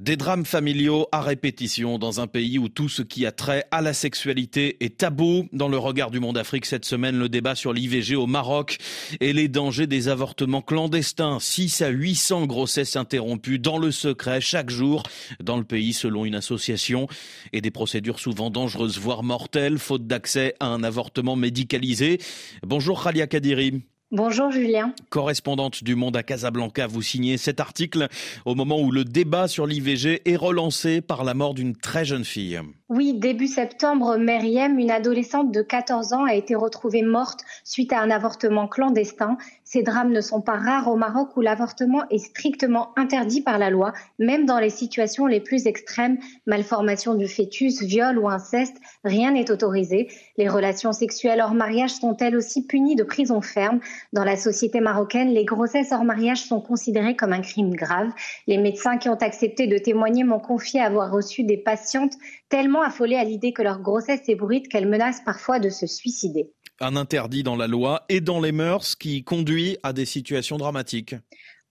Des drames familiaux à répétition dans un pays où tout ce qui a trait à la sexualité est tabou. Dans le regard du monde Afrique cette semaine, le débat sur l'IVG au Maroc et les dangers des avortements clandestins. 6 à 800 grossesses interrompues dans le secret chaque jour dans le pays selon une association et des procédures souvent dangereuses voire mortelles faute d'accès à un avortement médicalisé. Bonjour Khalia Kadiri. Bonjour Julien. Correspondante du Monde à Casablanca, vous signez cet article au moment où le débat sur l'IVG est relancé par la mort d'une très jeune fille. Oui, début septembre, Meriem, une adolescente de 14 ans, a été retrouvée morte suite à un avortement clandestin. Ces drames ne sont pas rares au Maroc où l'avortement est strictement interdit par la loi, même dans les situations les plus extrêmes, malformation du fœtus, viol ou inceste, rien n'est autorisé. Les relations sexuelles hors mariage sont elles aussi punies de prison ferme? Dans la société marocaine, les grossesses hors mariage sont considérées comme un crime grave. Les médecins qui ont accepté de témoigner m'ont confié avoir reçu des patientes tellement affolées à l'idée que leur grossesse est brute qu'elles menacent parfois de se suicider. Un interdit dans la loi et dans les mœurs qui conduit à des situations dramatiques.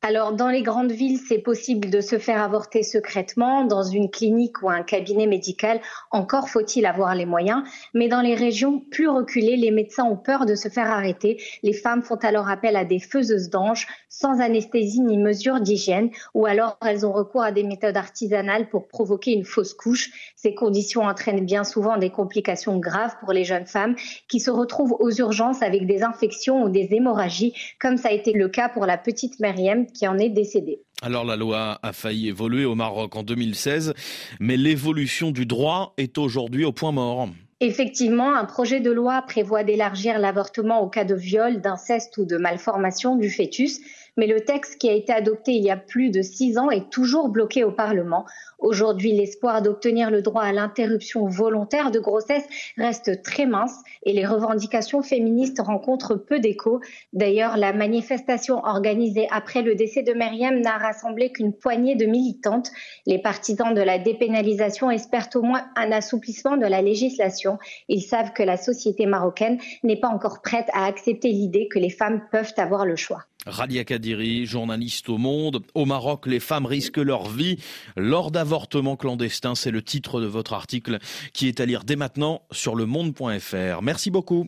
Alors, dans les grandes villes, c'est possible de se faire avorter secrètement dans une clinique ou un cabinet médical. Encore faut-il avoir les moyens. Mais dans les régions plus reculées, les médecins ont peur de se faire arrêter. Les femmes font alors appel à des faiseuses d'anges sans anesthésie ni mesure d'hygiène ou alors elles ont recours à des méthodes artisanales pour provoquer une fausse couche. Ces conditions entraînent bien souvent des complications graves pour les jeunes femmes qui se retrouvent aux urgences avec des infections ou des hémorragies, comme ça a été le cas pour la petite Myriam qui en est décédée. Alors la loi a failli évoluer au Maroc en 2016, mais l'évolution du droit est aujourd'hui au point mort. Effectivement, un projet de loi prévoit d'élargir l'avortement au cas de viol, d'inceste ou de malformation du fœtus mais le texte qui a été adopté il y a plus de six ans est toujours bloqué au Parlement. Aujourd'hui, l'espoir d'obtenir le droit à l'interruption volontaire de grossesse reste très mince et les revendications féministes rencontrent peu d'écho. D'ailleurs, la manifestation organisée après le décès de Myriam n'a rassemblé qu'une poignée de militantes. Les partisans de la dépénalisation espèrent au moins un assouplissement de la législation. Ils savent que la société marocaine n'est pas encore prête à accepter l'idée que les femmes peuvent avoir le choix. Ralia Kadiri, journaliste au Monde. Au Maroc, les femmes risquent leur vie lors d'avortements clandestins. C'est le titre de votre article qui est à lire dès maintenant sur le monde.fr. Merci beaucoup.